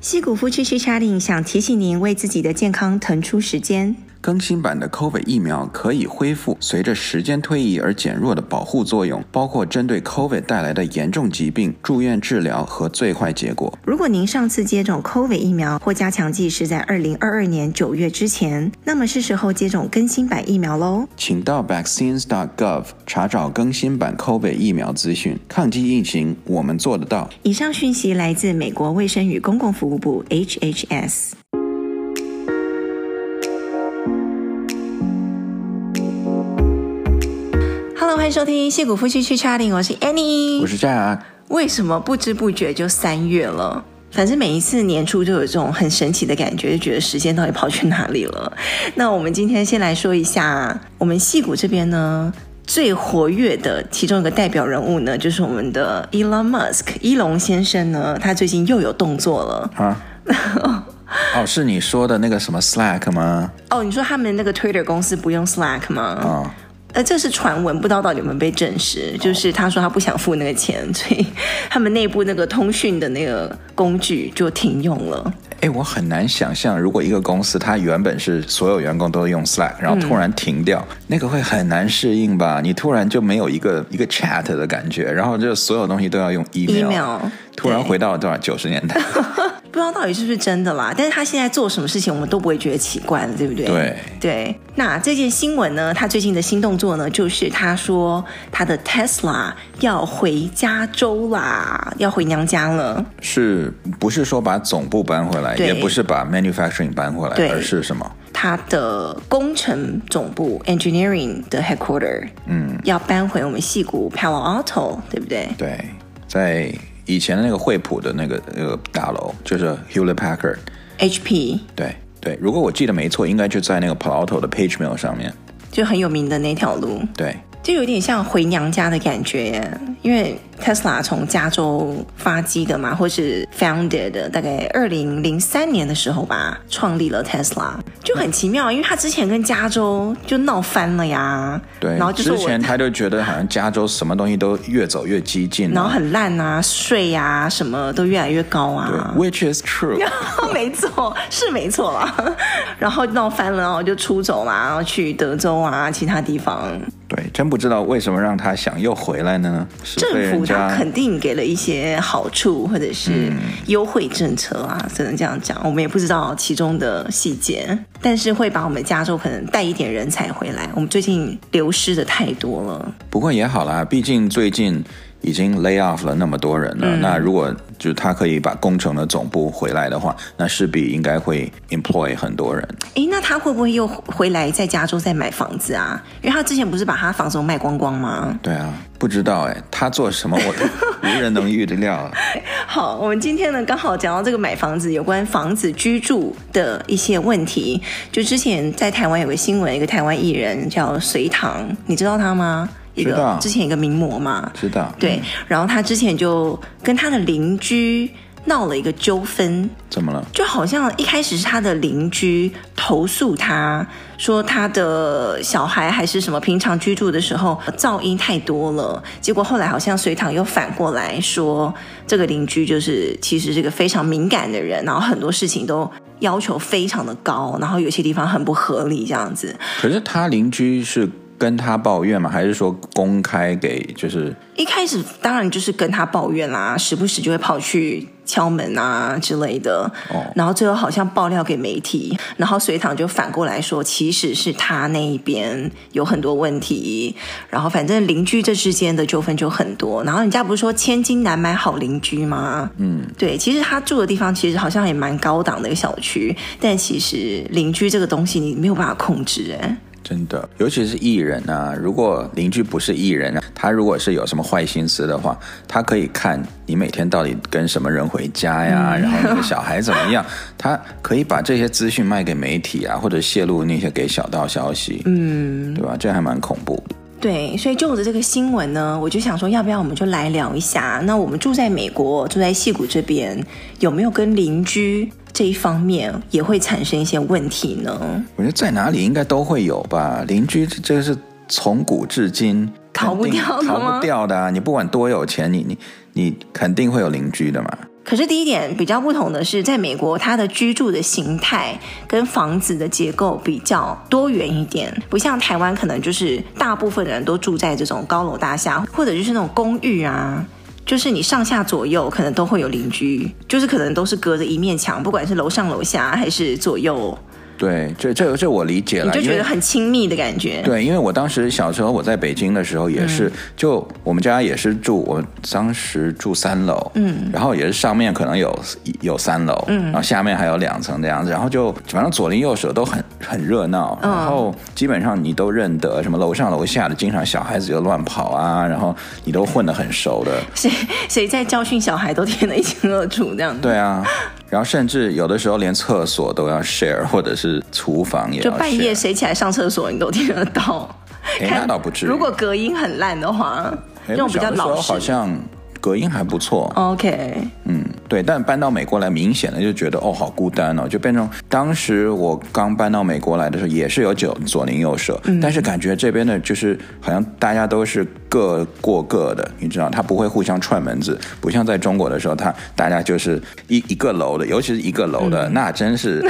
西谷夫妻去 chatting，想提醒您为自己的健康腾出时间。更新版的 COVID 疫苗可以恢复随着时间推移而减弱的保护作用，包括针对 COVID 带来的严重疾病、住院治疗和最坏结果。如果您上次接种 COVID 疫苗或加强剂是在二零二二年九月之前，那么是时候接种更新版疫苗喽。请到 vaccines.gov 查找更新版 COVID 疫苗资讯。抗击疫情，我们做得到。以上讯息来自美国卫生与公共服务部 HHS。欢迎收听《矽谷夫妻去 chatting》，我是 Annie，我是 Jack。为什么不知不觉就三月了？反正每一次年初就有这种很神奇的感觉，就觉得时间到底跑去哪里了？那我们今天先来说一下，我们戏谷这边呢最活跃的其中一个代表人物呢，就是我们的 Elon Musk，伊隆先生呢，他最近又有动作了啊！哦，是你说的那个什么 Slack 吗？哦，你说他们那个 Twitter 公司不用 Slack 吗？哦。呃，这是传闻，不知道到底有没有被证实。就是他说他不想付那个钱，所以他们内部那个通讯的那个工具就停用了。哎，我很难想象，如果一个公司它原本是所有员工都用 Slack，然后突然停掉，嗯、那个会很难适应吧？你突然就没有一个一个 chat 的感觉，然后就所有东西都要用 email，, email 突然回到了多少九十年代。不知道到底是不是真的啦，但是他现在做什么事情，我们都不会觉得奇怪了，对不对？对对。那这件新闻呢，他最近的新动作呢，就是他说他的 Tesla 要回加州啦，要回娘家了。是不是说把总部搬回来，也不是把 manufacturing 搬回来，而是什么？他的工程总部 engineering 的 headquarter，嗯，要搬回我们矽谷 Palo Alto，对不对？对，在。以前的那个惠普的那个那个大楼就是 Hewlett Packard，HP。对对，如果我记得没错，应该就在那个 Palo Alto 的 Page Mill 上面，就很有名的那条路。对。就有点像回娘家的感觉耶，因为 Tesla 从加州发迹的嘛，或是 founded 的，大概二零零三年的时候吧，创立了 Tesla，就很奇妙，因为他之前跟加州就闹翻了呀。对，然后之前他就觉得好像加州什么东西都越走越激进，然后很烂啊，税啊什么都越来越高啊。Which is true，没错，是没错啦。然后闹翻了，然后就出走啦，然后去德州啊，其他地方。对，真不知道为什么让他想又回来呢？政府他肯定给了一些好处或者是优惠政策啊，只能这样讲。我们也不知道其中的细节，但是会把我们加州可能带一点人才回来。我们最近流失的太多了。不过也好啦，毕竟最近。已经 lay off 了那么多人了，嗯、那如果就他可以把工程的总部回来的话，那势必应该会 employ 很多人。诶，那他会不会又回来在加州再买房子啊？因为他之前不是把他房子都卖光光吗？对啊，不知道诶，他做什么我都 无人能预料啊。好，我们今天呢刚好讲到这个买房子有关房子居住的一些问题。就之前在台湾有个新闻，一个台湾艺人叫隋唐，你知道他吗？一个之前一个名模嘛，知道对，然后他之前就跟他的邻居闹了一个纠纷，怎么了？就好像一开始是他的邻居投诉他说他的小孩还是什么平常居住的时候噪音太多了，结果后来好像隋唐又反过来说这个邻居就是其实是个非常敏感的人，然后很多事情都要求非常的高，然后有些地方很不合理这样子。可是他邻居是。跟他抱怨吗？还是说公开给就是？一开始当然就是跟他抱怨啦，时不时就会跑去敲门啊之类的。哦。然后最后好像爆料给媒体，然后隋唐就反过来说，其实是他那一边有很多问题。然后反正邻居这之间的纠纷就很多。然后人家不是说千金难买好邻居吗？嗯，对。其实他住的地方其实好像也蛮高档的一个小区，但其实邻居这个东西你没有办法控制哎。真的，尤其是艺人啊，如果邻居不是艺人啊，他如果是有什么坏心思的话，他可以看你每天到底跟什么人回家呀，嗯、然后你的小孩怎么样，他可以把这些资讯卖给媒体啊，或者泄露那些给小道消息，嗯，对吧？这还蛮恐怖的。对，所以就着这个新闻呢，我就想说，要不要我们就来聊一下？那我们住在美国，住在戏谷这边，有没有跟邻居？这一方面也会产生一些问题呢。我觉得在哪里应该都会有吧。邻居这个是从古至今逃不掉的？逃不掉的啊！你不管多有钱，你你你肯定会有邻居的嘛。可是第一点比较不同的是，在美国，它的居住的形态跟房子的结构比较多元一点，不像台湾，可能就是大部分人都住在这种高楼大厦，或者就是那种公寓啊，就是你上下左右可能都会有邻居，就是可能都是隔着一面墙，不管是楼上楼下还是左右。对，这这这我理解了，你就觉得很亲密的感觉。对，因为我当时小时候我在北京的时候也是，嗯、就我们家也是住，我当时住三楼，嗯，然后也是上面可能有有三楼，嗯，然后下面还有两层这样子，然后就反正左邻右舍都很很热闹，然后基本上你都认得，什么楼上楼下的，经常小孩子就乱跑啊，然后你都混得很熟的，谁谁在教训小孩都听得一清二楚这样子。对啊。然后甚至有的时候连厕所都要 share，或者是厨房也要 share。就半夜谁起来上厕所，你都听得到。哎，那倒不至于。如果隔音很烂的话，那种比较老实。好像隔音还不错。OK。嗯，对。但搬到美国来，明显的就觉得哦，好孤单哦，就变成当时我刚搬到美国来的时候，也是有左左邻右舍，嗯，但是感觉这边的就是好像大家都是。各过各的，你知道，他不会互相串门子，不像在中国的时候，他大家就是一一个楼的，尤其是一个楼的，嗯、那真是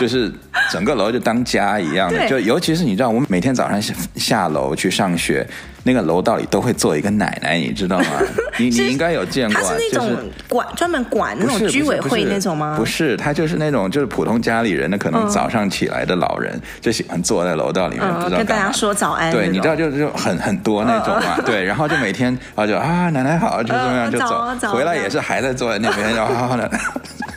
就是整个楼就当家一样的。就尤其是你知道，我们每天早上下下楼去上学，那个楼道里都会坐一个奶奶，你知道吗？你你 应该有见过，他是那种管、就是、专门管那种居委会那种吗？不是，他就是那种就是普通家里人的，可能早上起来的老人、嗯、就喜欢坐在楼道里面，嗯、不知道跟大家说早安。对，你知道就就很很多那种。嘛对，然后就每天，啊就啊，奶奶好，就这样就走，回来也是还在坐在那边，然后好好的。Okay.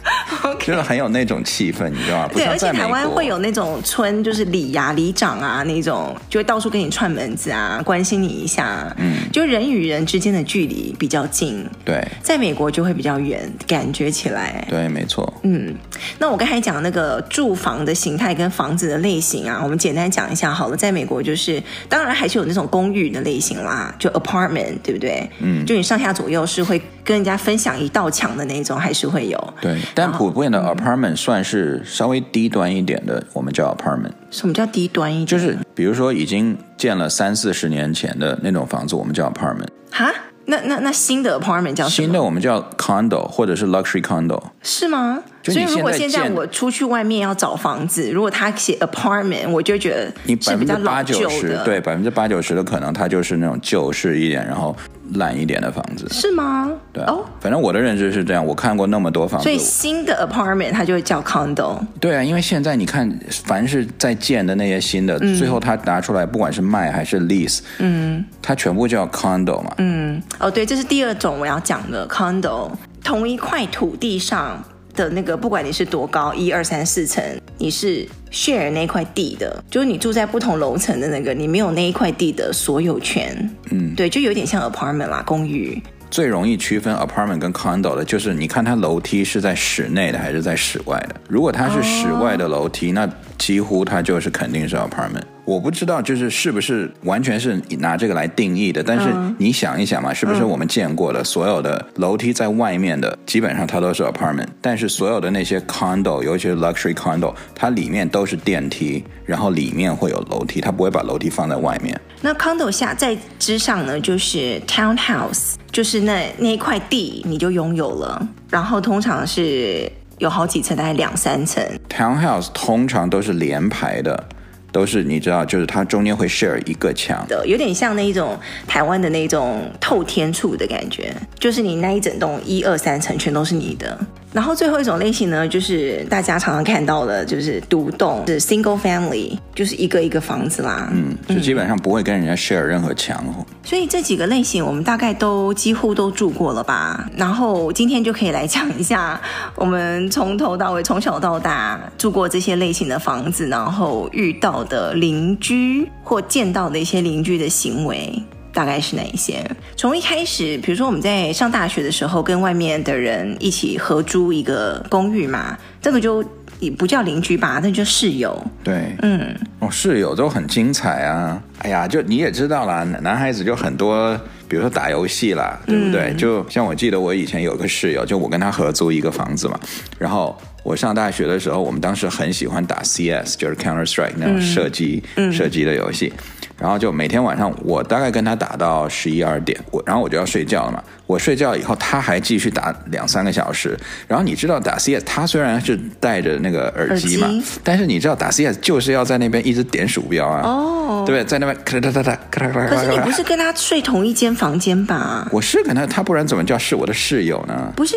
就是很有那种气氛，你知道吗？对，而且台湾会有那种村，就是里呀、里长啊那种，就会到处跟你串门子啊，关心你一下。嗯，就人与人之间的距离比较近。对，在美国就会比较远，感觉起来。对，没错。嗯，那我刚才讲的那个住房的形态跟房子的类型啊，我们简单讲一下好了。在美国就是，当然还是有那种公寓的类型啦，就 apartment，对不对？嗯，就你上下左右是会跟人家分享一道墙的那种，还是会有。对，但普遍的 apartment 算是稍微低端一点的，嗯、我们叫 apartment。什么叫低端一点？就是比如说已经建了三四十年前的那种房子，我们叫 apartment。哈？那那那新的 apartment 叫什么？新的我们叫 condo 或者是 luxury condo。是吗？所以如果现在我出去外面要找房子，如果他写 apartment，我就觉得你百分之八九十对百分之八九十的可能，它就是那种旧式一点，然后。烂一点的房子是吗？对哦，反正我的认知是这样。我看过那么多房子，所以新的 apartment 它就会叫 condo。对啊，因为现在你看，凡是在建的那些新的，嗯、最后它拿出来，不管是卖还是 lease，嗯，它全部叫 condo 嘛。嗯，哦，对，这是第二种我要讲的 condo，同一块土地上。的那个，不管你是多高，一二三四层，你是 share 那块地的，就是你住在不同楼层的那个，你没有那一块地的所有权。嗯，对，就有点像 apartment 啦，公寓。最容易区分 apartment 跟 condo 的就是，你看它楼梯是在室内的还是在室外的。如果它是室外的楼梯，那几乎它就是肯定是 apartment。我不知道，就是是不是完全是拿这个来定义的。但是你想一想嘛，是不是我们见过的所有的楼梯在外面的，基本上它都是 apartment。但是所有的那些 condo，尤其是 luxury condo，它里面都是电梯，然后里面会有楼梯，它不会把楼梯放在外面。那 condo 下在之上呢，就是 townhouse，就是那那一块地你就拥有了，然后通常是有好几层，大概两三层。townhouse 通常都是连排的。都是你知道，就是它中间会 share 一个墙的，有点像那一种台湾的那种透天处的感觉，就是你那一整栋一二三层全都是你的。然后最后一种类型呢，就是大家常常看到的，就是独栋，是 single family，就是一个一个房子啦。嗯，就基本上不会跟人家 share 任何墙。所以这几个类型我们大概都几乎都住过了吧。然后今天就可以来讲一下，我们从头到尾，从小到大住过这些类型的房子，然后遇到的邻居或见到的一些邻居的行为。大概是哪一些？从一开始，比如说我们在上大学的时候，跟外面的人一起合租一个公寓嘛，这个就也不叫邻居吧，那就室友。对，嗯，哦，室友都很精彩啊！哎呀，就你也知道啦，男孩子就很多，比如说打游戏啦，对不对？嗯，就像我记得我以前有个室友，就我跟他合租一个房子嘛，然后我上大学的时候，我们当时很喜欢打 CS，就是 Counter Strike 那种射击、嗯、射击的游戏。然后就每天晚上，我大概跟他打到十一二点，我然后我就要睡觉了嘛。我睡觉以后，他还继续打两三个小时。然后你知道打 CS，他虽然是戴着那个耳机嘛，机但是你知道打 CS 就是要在那边一直点鼠标啊，哦，对不对？在那边咔哒哒哒咔哒咔哒。可是你不是跟他睡同一间房间吧？我是跟他，他不然怎么叫是我的室友呢？不是。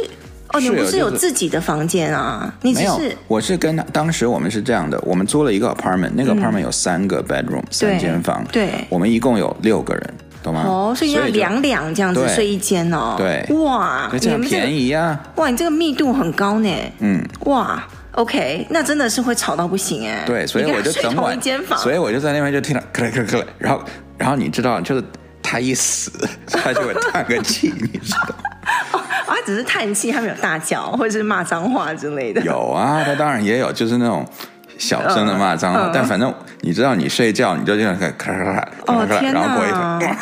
哦，你不是有自己的房间啊？你只是没有，我是跟他当时我们是这样的，我们租了一个 apartment，那个 apartment 有三个 bedroom，嗯，三间房，对，我们一共有六个人，懂吗？哦，所以要两两这样子睡一间哦。对，哇，这样便宜啊！哇，你这个密度很高呢。嗯，哇，OK，那真的是会吵到不行哎。对，所以我就整晚，所以我就在那边就听到咯咯咯咯，然后然后你知道，就是他一死，他就会叹个气，你知道。哦，他只是叹气，他没有大叫或者是骂脏话之类的。有啊，他当然也有，就是那种小声的骂脏话。嗯、但反正你知道，你睡觉你就这样咔咔咔咔咔咔，然后过一会儿，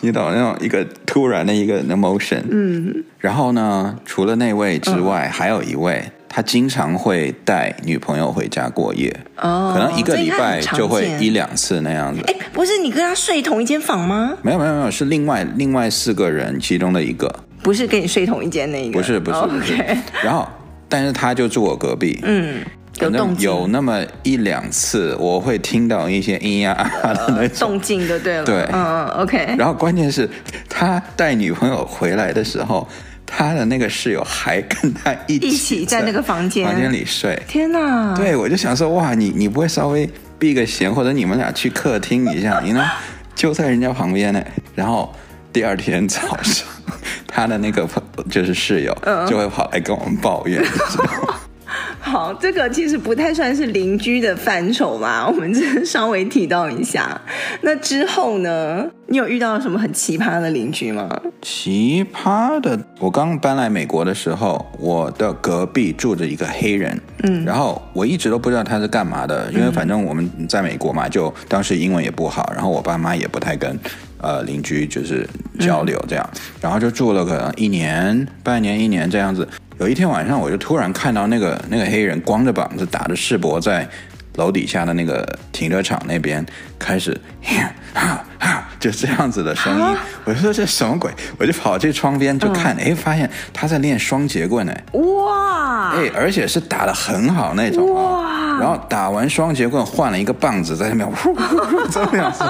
你懂那种一个突然的一个 emotion。嗯。然后呢，除了那位之外，嗯、还有一位。他经常会带女朋友回家过夜，哦，可能一个礼拜就会一两次那样子。哎，不是你跟他睡同一间房吗？没有没有没有，是另外另外四个人其中的一个，不是跟你睡同一间那一个，不是不是不是。然后，但是他就住我隔壁，嗯，有动静，有那么一两次，我会听到一些咿呀啊的那种动静，就对了，对，嗯，OK。然后关键是，他带女朋友回来的时候。他的那个室友还跟他一起一起在那个房间房间里睡。天哪！对，我就想说，哇，你你不会稍微避个嫌，或者你们俩去客厅一下，你呢就在人家旁边呢。然后第二天早上，他的那个就是室友就会跑来跟我们抱怨。嗯 好，这个其实不太算是邻居的范畴嘛，我们只是稍微提到一下。那之后呢？你有遇到什么很奇葩的邻居吗？奇葩的，我刚搬来美国的时候，我的隔壁住着一个黑人，嗯，然后我一直都不知道他是干嘛的，因为反正我们在美国嘛，就当时英文也不好，然后我爸妈也不太跟呃邻居就是交流这样，嗯，然后就住了可能一年、半年、一年这样子。有一天晚上，我就突然看到那个那个黑人光着膀子，打着世博，在楼底下的那个停车场那边开始，哈哈，就这样子的声音。我就说这什么鬼？我就跑去窗边就看，哎，发现他在练双截棍，呢，哇，哎，而且是打的很好那种，哇，然后打完双截棍换了一个棒子在那边，呼呼呼这样子，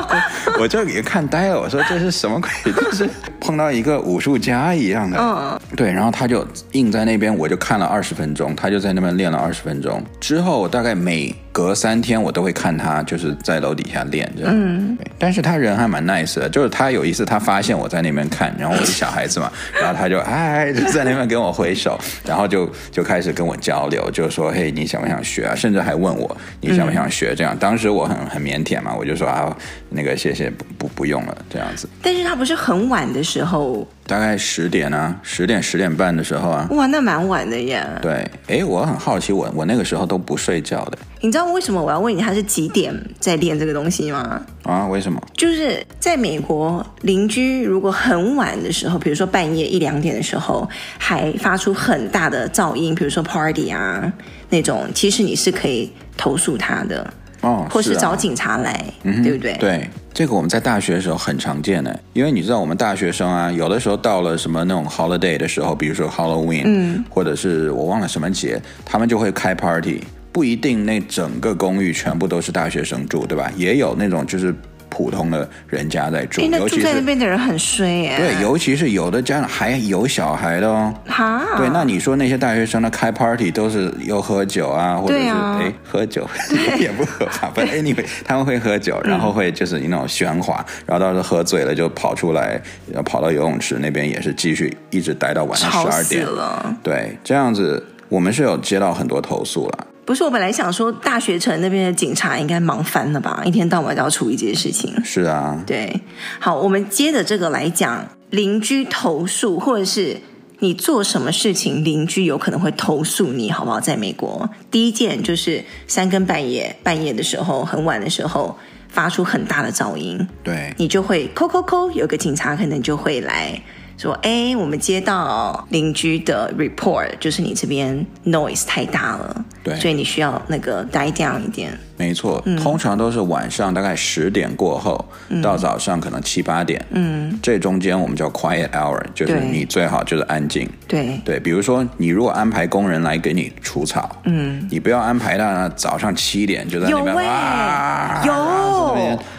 我就给看呆了。我说这是什么鬼？就是。碰到一个武术家一样的，嗯，对，然后他就硬在那边，我就看了二十分钟，他就在那边练了二十分钟。之后大概每隔三天我都会看他，就是在楼底下练这样。嗯，但是他人还蛮 nice 的，就是他有一次他发现我在那边看，然后我是小孩子嘛，然后他就哎就在那边跟我挥手，然后就就开始跟我交流，就说嘿你想不想学啊？甚至还问我你想不想学这样。当时我很很腼腆嘛，我就说啊那个谢谢不不不用了这样子。但是他不是很晚的时候。大概十点啊，十点十点半的时候啊，哇，那蛮晚的耶。对，哎，我很好奇，我我那个时候都不睡觉的。你知道为什么我要问你他是几点在练这个东西吗？啊，为什么？就是在美国，邻居如果很晚的时候，比如说半夜一两点的时候，还发出很大的噪音，比如说 party 啊那种，其实你是可以投诉他的。哦，或是找警察来，嗯、对不对？对，这个我们在大学的时候很常见的，因为你知道我们大学生啊，有的时候到了什么那种 holiday 的时候，比如说 Halloween，嗯，或者是我忘了什么节，他们就会开 party，不一定那整个公寓全部都是大学生住，对吧？也有那种就是。普通的人家在住，那住在那边的人很衰耶。对，尤其是有的家长还有小孩的哦。哈。对，那你说那些大学生的开 party 都是又喝酒啊，或者是哎喝酒 也不合法。不，anyway，他们会喝酒，然后会就是那种喧哗，然后到时候喝醉了就跑出来，跑到游泳池那边也是继续一直待到晚上十二点了。对，这样子我们是有接到很多投诉了。不是，我本来想说，大学城那边的警察应该忙翻了吧？一天到晚都要处理这些事情。是啊，对。好，我们接着这个来讲，邻居投诉，或者是你做什么事情，邻居有可能会投诉你，好不好？在美国，第一件就是三更半夜，半夜的时候，很晚的时候，发出很大的噪音，对，你就会扣扣扣，有个警察可能就会来。说，哎，我们接到邻居的 report，就是你这边 noise 太大了，对，所以你需要那个 die down 一点。没错，嗯、通常都是晚上大概十点过后、嗯、到早上可能七八点，嗯，这中间我们叫 quiet hour，就是你最好就是安静。对。对，比如说你如果安排工人来给你除草，嗯，你不要安排到早上七点就在那边哇，有。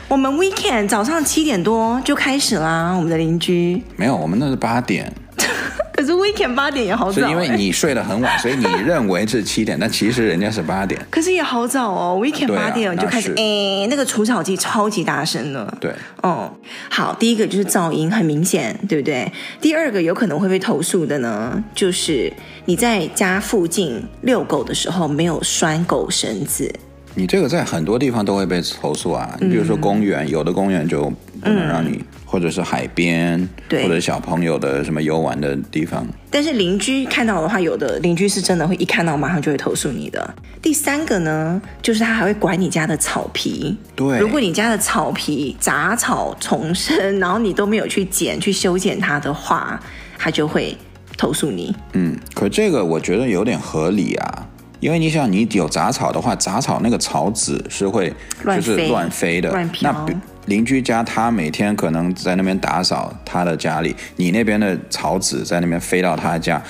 我们 weekend 早上七点多就开始啦，我们的邻居。没有，我们那是八点。可是 weekend 八点也好早，欸，是因为你睡得很晚，所以你认为是七点，但其实人家是八点。可是也好早哦，weekend 八点就开始，哎，那个除草机超级大声的。对，哦，好，第一个就是噪音很明显，对不对？第二个有可能会被投诉的呢，就是你在家附近遛狗的时候没有拴狗绳子。你这个在很多地方都会被投诉啊，你比如说公园，嗯、有的公园就不能让你，嗯、或者是海边，对或者小朋友的什么游玩的地方。但是邻居看到的话，有的邻居是真的会一看到马上就会投诉你的。第三个呢，就是他还会管你家的草皮。对，如果你家的草皮杂草丛生，然后你都没有去剪去修剪它的话，他就会投诉你。嗯，可这个我觉得有点合理啊。因为你想，你有杂草的话，杂草那个草籽是会就是乱飞的。乱飘。那邻居家他每天可能在那边打扫他的家里，你那边的草籽在那边飞到他家，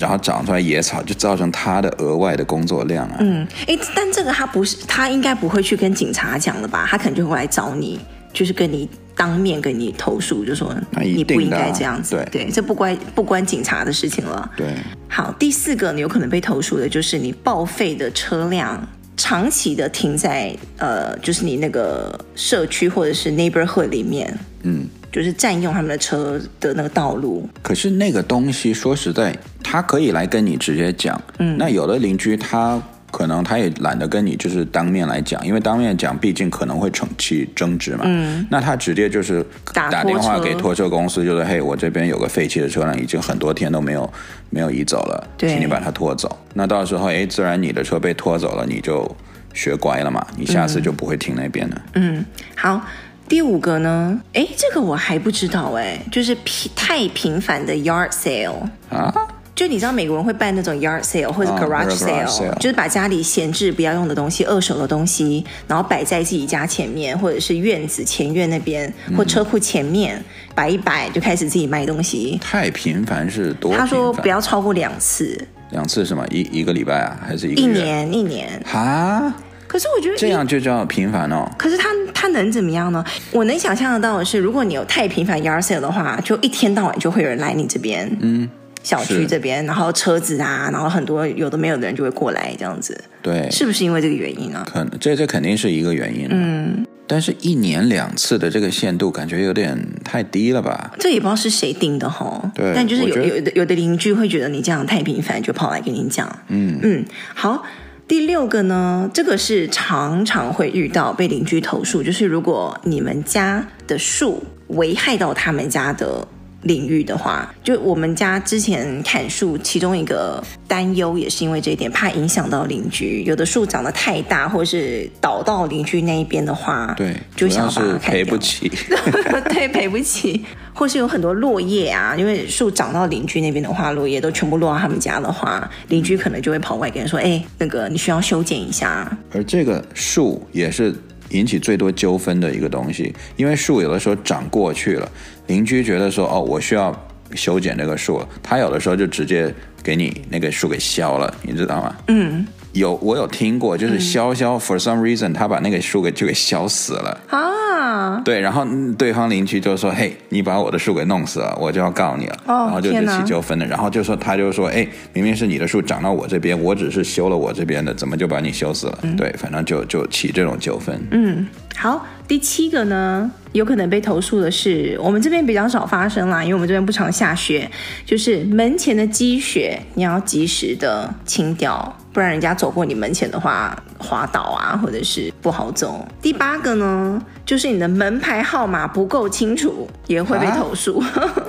然后长出来野草，就造成他的额外的工作量啊。嗯，哎，但这个他不是，他应该不会去跟警察讲的吧？他可能就会来找你，就是跟你。当面跟你投诉，就说你不应该这样子，对，对，这不关不关警察的事情了。对，好，第四个你有可能被投诉的就是你报废的车辆长期的停在呃，就是你那个社区或者是 neighborhood 里面，嗯，就是占用他们的车的那个道路。可是那个东西说实在，他可以来跟你直接讲，嗯，那有的邻居他。可能他也懒得跟你就是当面来讲，因为当面讲，毕竟可能会起争执嘛。嗯，那他直接就是打电话给拖车公司，就是嘿，我这边有个废弃的车辆，已经很多天都没有没有移走了，请你把它拖走。那到时候哎，自然你的车被拖走了，你就学乖了嘛，你下次就不会停那边了。嗯，好，第五个呢？哎，这个我还不知道哎，就是频太频繁的 yard sale 啊。就你知道美国人会办那种 yard sale 或者 garage sale，、oh, 就是把家里闲置不要用的东西、二手的东西，然后摆在自己家前面，或者是院子前院那边，或车库前面摆一摆，就开始自己卖东西。太频繁是多？他说不要超过两次。两次是吗？一一个礼拜啊，还是一个一年？一年哈？可是我觉得这样就叫频繁哦。可是他他能怎么样呢？我能想象得到的是，如果你有太频繁 yard sale 的话，就一天到晚就会有人来你这边。嗯。小区这边，然后车子啊，然后很多有的没有的人就会过来这样子。对，是不是因为这个原因呢？可能这这肯定是一个原因。嗯，但是一年两次的这个限度感觉有点太低了吧？这也不知道是谁定的哈。对，但就是有有的有的邻居会觉得你这样太频繁，就跑来跟你讲。嗯嗯，好，第六个呢，这个是常常会遇到被邻居投诉，就是如果你们家的树危害到他们家的。领域的话，就我们家之前砍树，其中一个担忧也是因为这一点，怕影响到邻居。有的树长得太大，或是倒到邻居那一边的话，对，就想要把它砍掉。赔不起，对，赔不起。或是有很多落叶啊，因为树长到邻居那边的话，落叶都全部落到他们家的话，邻居可能就会跑过来跟人说：“哎，那个你需要修剪一下。”而这个树也是。引起最多纠纷的一个东西，因为树有的时候长过去了，邻居觉得说哦，我需要修剪这个树，他有的时候就直接给你那个树给削了，你知道吗？嗯。有我有听过，就是潇潇、嗯、for some reason 他把那个树给就给削死了啊。对，然后对方邻居就说：“嘿，你把我的树给弄死了，我就要告你了。哦”然后就就起纠纷的。然后就说他就说：“哎，明明是你的树长到我这边，我只是修了我这边的，怎么就把你修死了？”嗯、对，反正就就起这种纠纷。嗯，好，第七个呢，有可能被投诉的是我们这边比较少发生啦，因为我们这边不常下雪，就是门前的积雪你要及时的清掉。不然人家走过你门前的话，滑倒啊，或者是不好走。第八个呢，就是你的门牌号码不够清楚，也会被投诉。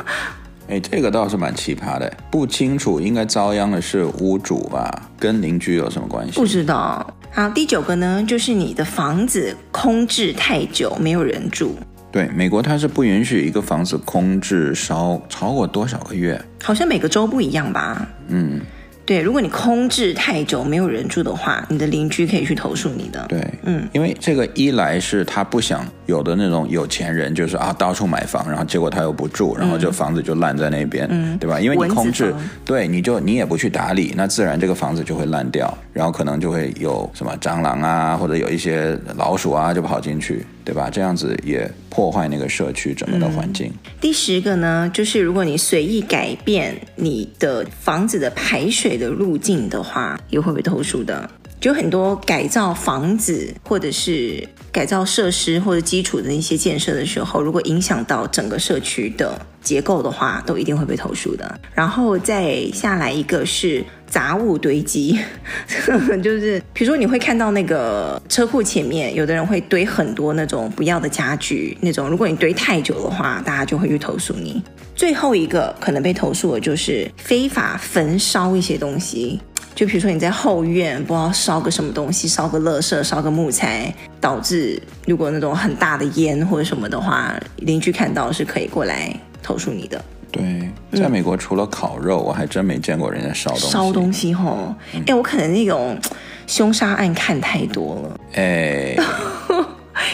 哎、啊，这个倒是蛮奇葩的，不清楚应该遭殃的是屋主吧？跟邻居有什么关系？不知道。好，第九个呢，就是你的房子空置太久，没有人住。对，美国它是不允许一个房子空置烧超过多少个月？好像每个州不一样吧？嗯。对，如果你空置太久没有人住的话，你的邻居可以去投诉你的。对，嗯，因为这个一来是他不想有的那种有钱人，就是啊到处买房，然后结果他又不住，然后这房子就烂在那边，嗯，对吧？因为你空置，对，你就你也不去打理，那自然这个房子就会烂掉，然后可能就会有什么蟑螂啊，或者有一些老鼠啊就跑进去。对吧？这样子也破坏那个社区整个的环境。嗯。第十个呢，就是如果你随意改变你的房子的排水的路径的话，也会被投诉的。就很多改造房子或者是改造设施或者基础的一些建设的时候，如果影响到整个社区的结构的话，都一定会被投诉的。然后再下来一个是。杂物堆积，就是比如说你会看到那个车库前面，有的人会堆很多那种不要的家具，那种如果你堆太久的话，大家就会去投诉你。最后一个可能被投诉的就是非法焚烧一些东西，就比如说你在后院不知道烧个什么东西，烧个垃圾，烧个木材，导致如果那种很大的烟或者什么的话，邻居看到是可以过来投诉你的。对，在美国除了烤肉，嗯、我还真没见过人家烧东西。烧东西吼，哎、嗯，我可能那种凶杀案看太多了。哎。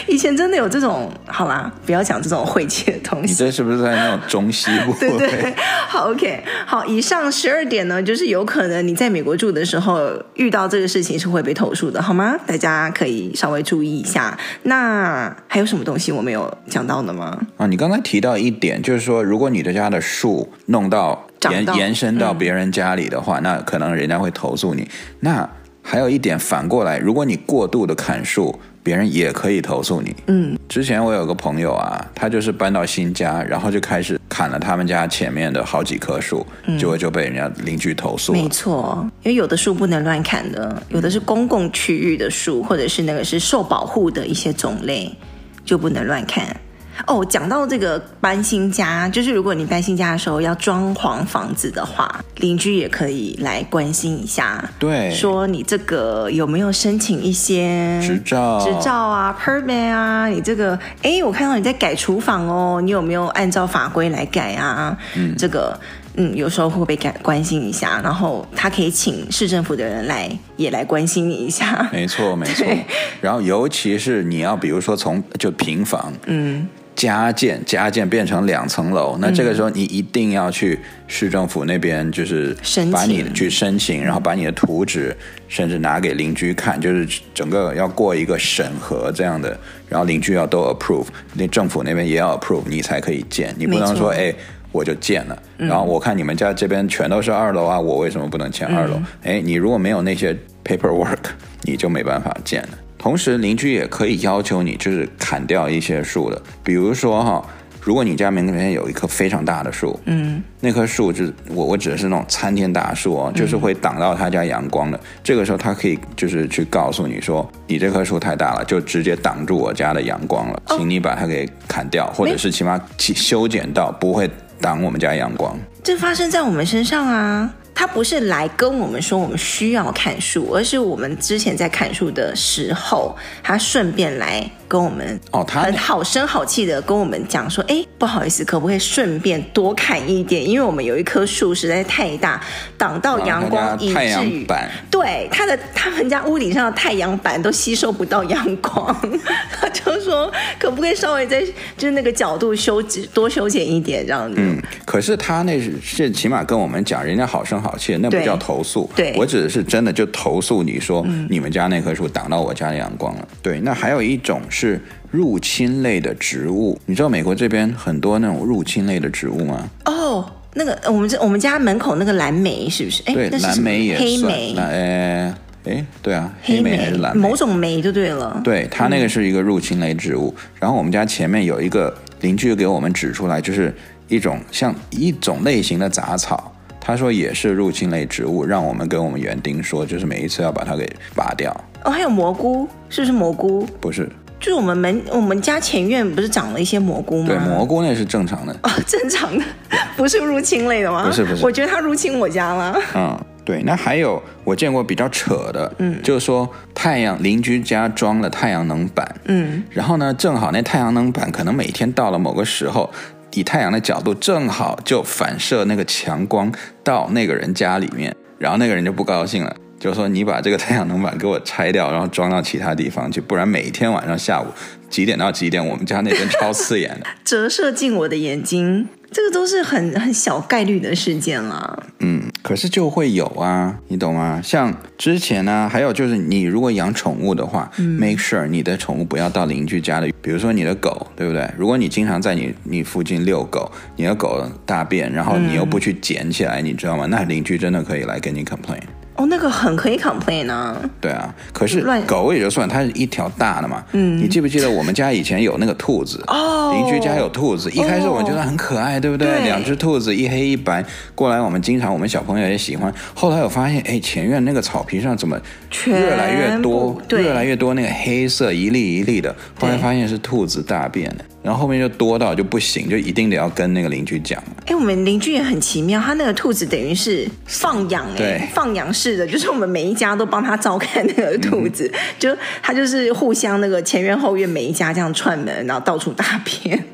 以前真的有这种，好啦，不要讲这种晦气的东西。你这是不是在那种中西部？对对，好，OK，好，以上十二点呢，就是有可能你在美国住的时候遇到这个事情是会被投诉的，好吗？大家可以稍微注意一下。那还有什么东西我没有讲到的吗？啊，你刚才提到一点，就是说，如果你的家的树弄到延到延伸到别人家里的话，嗯，那可能人家会投诉你。那还有一点反过来，如果你过度的砍树。别人也可以投诉你。嗯，之前我有个朋友啊，他就是搬到新家，然后就开始砍了他们家前面的好几棵树，结果就被人家邻居投诉。没错，因为有的树不能乱砍的，有的是公共区域的树，或者是那个是受保护的一些种类，就不能乱砍。哦，讲到这个搬新家，就是如果你搬新家的时候要装潢房子的话，邻居也可以来关心一下。对，说你这个有没有申请一些执照、执照啊、permit 啊？你这个，哎，我看到你在改厨房哦，你有没有按照法规来改啊？嗯，这个，嗯，有时候会被改关心一下，然后他可以请市政府的人来也来关心你一下。没错，没错。然后尤其是你要比如说从就平房，嗯。加建加建变成两层楼，那这个时候你一定要去市政府那边，就是把你去申请，然后把你的图纸甚至拿给邻居看，就是整个要过一个审核这样的，然后邻居要都 approve，那政府那边也要 approve，你才可以建。你不能说哎我就建了，然后我看你们家这边全都是二楼啊，我为什么不能建二楼？哎，你如果没有那些 paperwork，你就没办法建了。同时，邻居也可以要求你，就是砍掉一些树的。比如说哈，如果你家门前有一棵非常大的树，嗯，那棵树就是我我指的是那种参天大树哦，就是会挡到他家阳光的。嗯。这个时候，他可以就是去告诉你说，你这棵树太大了，就直接挡住我家的阳光了，请你把它给砍掉，或者是起码修剪到不会挡我们家阳光。这发生在我们身上啊。他不是来跟我们说我们需要砍树，而是我们之前在砍树的时候，他顺便来跟我们哦，他很好声好气的跟我们讲说，哎，不好意思，可不可以顺便多砍一点？因为我们有一棵树实在太大，挡到阳光，以至于对他的他们家屋顶上的太阳板都吸收不到阳光。他就说，可不可以稍微在就是那个角度修多修剪一点这样子？嗯，可是他那是是起码跟我们讲，人家好声好。气那不叫投诉，对，我指的是真的就投诉你说，你们家那棵树挡到我家的阳光了。对，那还有一种是入侵类的植物，你知道美国这边很多那种入侵类的植物吗？哦，那个我们这我们家门口那个蓝莓是不是？哎，对，蓝莓也黑莓，哎哎，对啊，黑莓还是蓝莓？某种莓就对了。对，它那个是一个入侵类植物。嗯，然后我们家前面有一个邻居给我们指出来，就是一种像一种类型的杂草。他说也是入侵类植物，让我们跟我们园丁说，就是每一次要把它给拔掉。哦，还有蘑菇，是不是蘑菇？不是，就是我们门我们家前院不是长了一些蘑菇吗？对，蘑菇那是正常的。哦，正常的，不是入侵类的吗？不是不是，我觉得它入侵我家了。嗯。对，那还有我见过比较扯的，嗯，就是说太阳邻居家装了太阳能板，嗯，然后呢，正好那太阳能板可能每天到了某个时候，以太阳的角度正好就反射那个强光到那个人家里面，然后那个人就不高兴了。就是说，你把这个太阳能板给我拆掉，然后装到其他地方去，不然每天晚上下午几点到几点，我们家那边超刺眼的，折射进我的眼睛，这个都是很很小概率的事件啦。嗯，可是就会有啊，你懂吗？像之前呢、啊，还有就是，你如果养宠物的话、嗯、，make sure 你的宠物不要到邻居家里，比如说你的狗，对不对？如果你经常在你你附近遛狗，你的狗大便，然后你又不去捡起来，嗯、你知道吗？那邻居真的可以来跟你 complain。哦，那个很可以 complain 啊。对啊，可是狗也就算，它是一条大的嘛。嗯。你记不记得我们家以前有那个兔子？哦。邻居家有兔子，一开始我们觉得很可爱，对不对？对。两只兔子，一黑一白，过来我们经常，我们小朋友也喜欢。后来我发现，哎，前院那个草皮上怎么越来越多，越来越多那个黑色一粒一粒的。后来发现是兔子大便的。然后后面就多到就不行，就一定得要跟那个邻居讲。哎，我们邻居也很奇妙，他那个兔子等于是放养，哎，放养式的，就是我们每一家都帮他照看那个兔子，嗯、就他就是互相那个前院后院每一家这样串门，然后到处大便。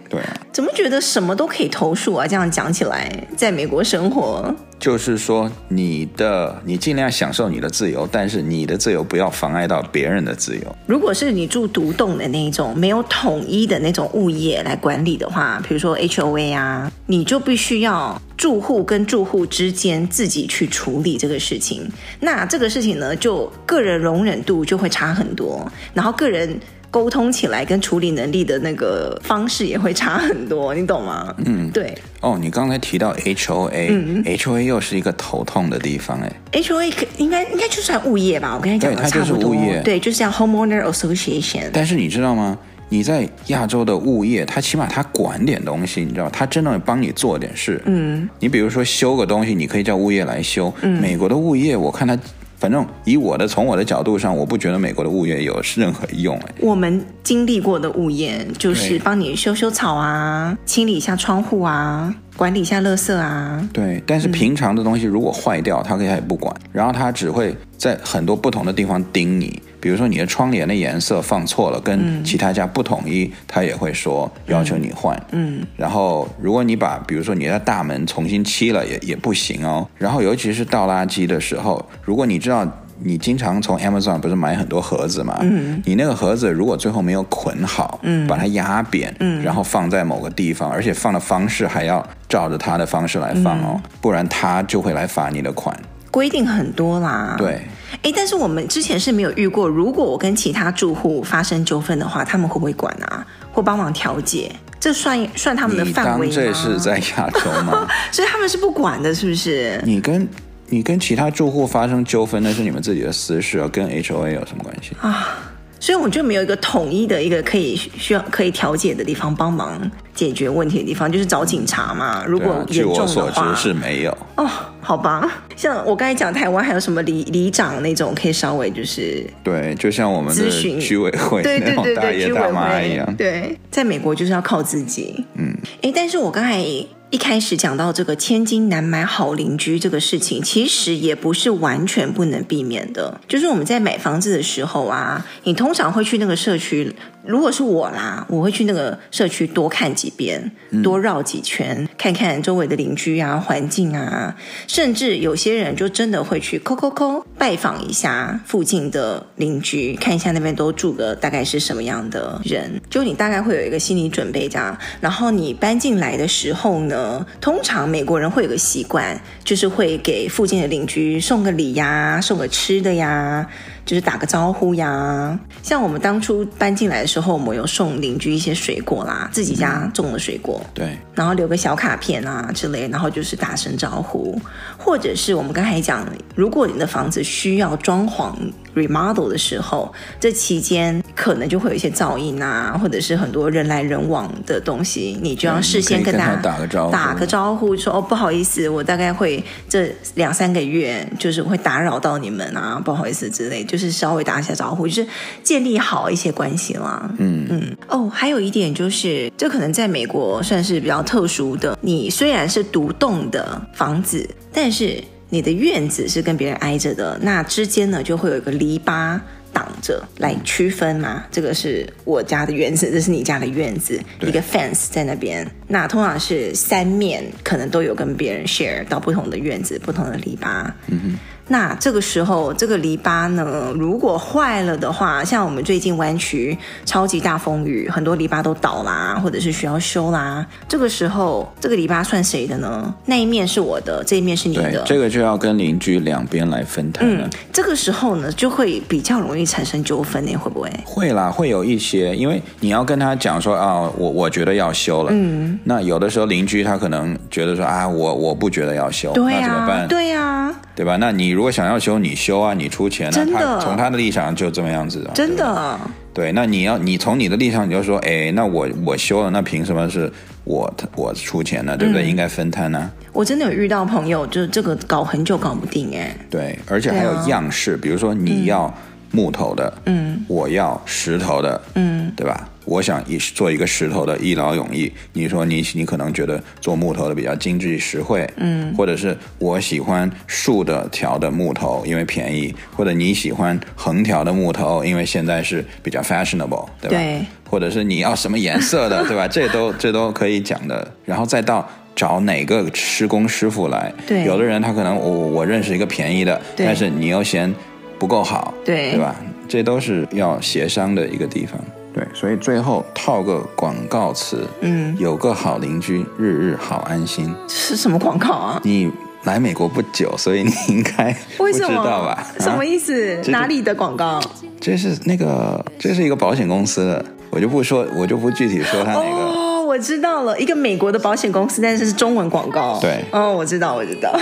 怎么觉得什么都可以投诉啊？这样讲起来，在美国生活，就是说你的你尽量享受你的自由，但是你的自由不要妨碍到别人的自由。如果是你住独栋的那一种，没有统一的那种物业来管理的话，比如说 HOA 啊，你就必须要住户跟住户之间自己去处理这个事情。那这个事情呢，就个人容忍度就会差很多，然后个人。沟通起来跟处理能力的那个方式也会差很多，你懂吗？嗯，对。哦，你刚才提到 HOA，嗯，HOA 又是一个头痛的地方哎。HOA 应该应该就算物业吧？我跟你讲的差不多。物业，对，就是像 Homeowner Association。但是你知道吗？你在亚洲的物业，他起码他管点东西，你知道，他真的帮你做点事。嗯，你比如说修个东西，你可以叫物业来修。嗯，美国的物业，我看他。反正以我的从我的角度上，我不觉得美国的物业有任何用哎。我们经历过的物业就是帮你修修草啊，清理一下窗户啊，管理一下垃圾啊。对，但是平常的东西如果坏掉，他可以也不管，然后他只会在很多不同的地方盯你。比如说你的窗帘的颜色放错了，跟其他家不统一，他也会说要求你换。嗯，然后如果你把比如说你的大门重新漆了，也也不行哦。然后尤其是倒垃圾的时候，如果你知道你经常从 Amazon 不是买很多盒子嘛，嗯，你那个盒子如果最后没有捆好，嗯，把它压扁，嗯，然后放在某个地方，而且放的方式还要照着他的方式来放哦，不然他就会来罚你的款。规定很多啦，对。哎，但是我们之前是没有遇过，如果我跟其他住户发生纠纷的话，他们会不会管啊？或帮忙调解？这算算他们的范围吗？当这是在亚洲吗？所以他们是不管的，是不是？你跟你跟其他住户发生纠纷，那是你们自己的私事，跟 HOA 有什么关系啊？所以我就没有一个统一的一个可以需要可以调解的地方，帮忙解决问题的地方，就是找警察嘛。如果严重的话，据我所知是没有哦。好吧，像我刚才讲台湾还有什么里里长那种，可以稍微就是对，就像我们的居委会对对对对居委会一样。对，在美国就是要靠自己。嗯，哎，但是我刚才。一开始讲到这个千金难买好邻居这个事情，其实也不是完全不能避免的。就是我们在买房子的时候啊，你通常会去那个社区。如果是我啦，我会去那个社区多看几遍，多绕几圈，嗯、看看周围的邻居啊、环境啊，甚至有些人就真的会去抠抠抠拜访一下附近的邻居，看一下那边都住个大概是什么样的人，就你大概会有一个心理准备这样。然后你搬进来的时候呢，通常美国人会有个习惯，就是会给附近的邻居送个礼呀，送个吃的呀。就是打个招呼呀，像我们当初搬进来的时候，我们有送邻居一些水果啦，自己家种的水果，对，然后留个小卡片啊之类，然后就是打声招呼，或者是我们刚才讲，如果你的房子需要装潢。remodel 的时候，这期间可能就会有一些噪音啊，或者是很多人来人往的东西，你就要事先跟他打个招呼，打个招呼说哦，不好意思，我大概会这两三个月就是会打扰到你们啊，不好意思之类，就是稍微打一下招呼，就是建立好一些关系啦。嗯嗯。哦，还有一点就是，这可能在美国算是比较特殊的，你虽然是独栋的房子，但是。你的院子是跟别人挨着的，那之间呢就会有一个篱笆。挡着来区分嘛，这个是我家的院子，这是你家的院子，一个 fence 在那边。那通常是三面可能都有跟别人 share 到不同的院子，不同的篱笆。嗯哼。那这个时候，这个篱笆呢，如果坏了的话，像我们最近湾区超级大风雨，很多篱笆都倒啦，或者是需要修啦。这个时候，这个篱笆算谁的呢？那一面是我的，这一面是你的。这个就要跟邻居两边来分摊了。嗯，这个时候呢，就会比较容易产生纠纷呢，会不会？会啦，会有一些，因为你要跟他讲说啊，我我觉得要修了。嗯。那有的时候邻居他可能觉得说啊，我我不觉得要修，对呀，那怎么办？对呀。对吧？那你如果想要修，你修啊，你出钱啊。真的。他从他的立场就这么样子。真的。对，那你要你从你的立场你就说，哎，那我我修了，那凭什么是我我出钱呢？对不对？嗯、应该分摊呢、啊。我真的有遇到朋友，就是这个搞很久搞不定哎。对，而且还有样式，啊、比如说你要木头的，嗯，我要石头的，嗯，对吧？我想一做一个石头的一劳永逸，你说你你可能觉得做木头的比较经济实惠，嗯，或者是我喜欢竖的条的木头，因为便宜，或者你喜欢横条的木头，因为现在是比较 fashionable，对吧？对。或者是你要什么颜色的，对吧？这都这都可以讲的。然后再到找哪个施工师傅来，对。有的人他可能我我认识一个便宜的，对。但是你又嫌不够好，对，对吧？这都是要协商的一个地方。对，所以最后套个广告词，嗯，有个好邻居，日日好安心。是什么广告啊？你来美国不久，所以你应该 不知道吧？什么意思？啊、哪里的广告？这是那个，这是一个保险公司的，我就不说，我就不具体说他哪个。哦，我知道了，一个美国的保险公司，但是是中文广告。对，哦，我知道，我知道。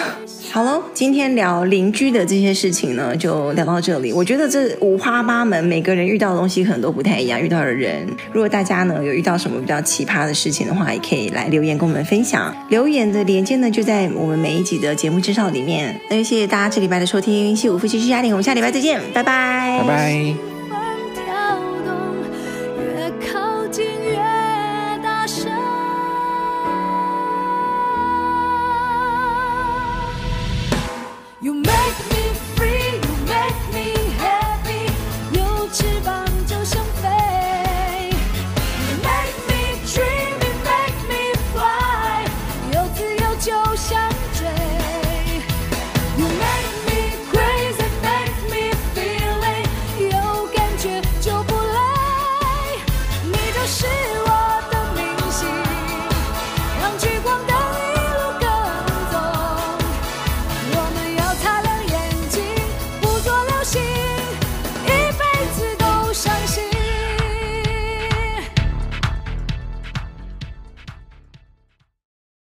好了，今天聊邻居的这些事情呢，就聊到这里。我觉得这五花八门，每个人遇到的东西可能都不太一样。遇到的人，如果大家呢有遇到什么比较奇葩的事情的话，也可以来留言跟我们分享。留言的连接呢就在我们每一集的节目介绍里面。那就谢谢大家这礼拜的收听，谢谢五夫妻之家庭，我们下礼拜再见，拜拜，拜拜。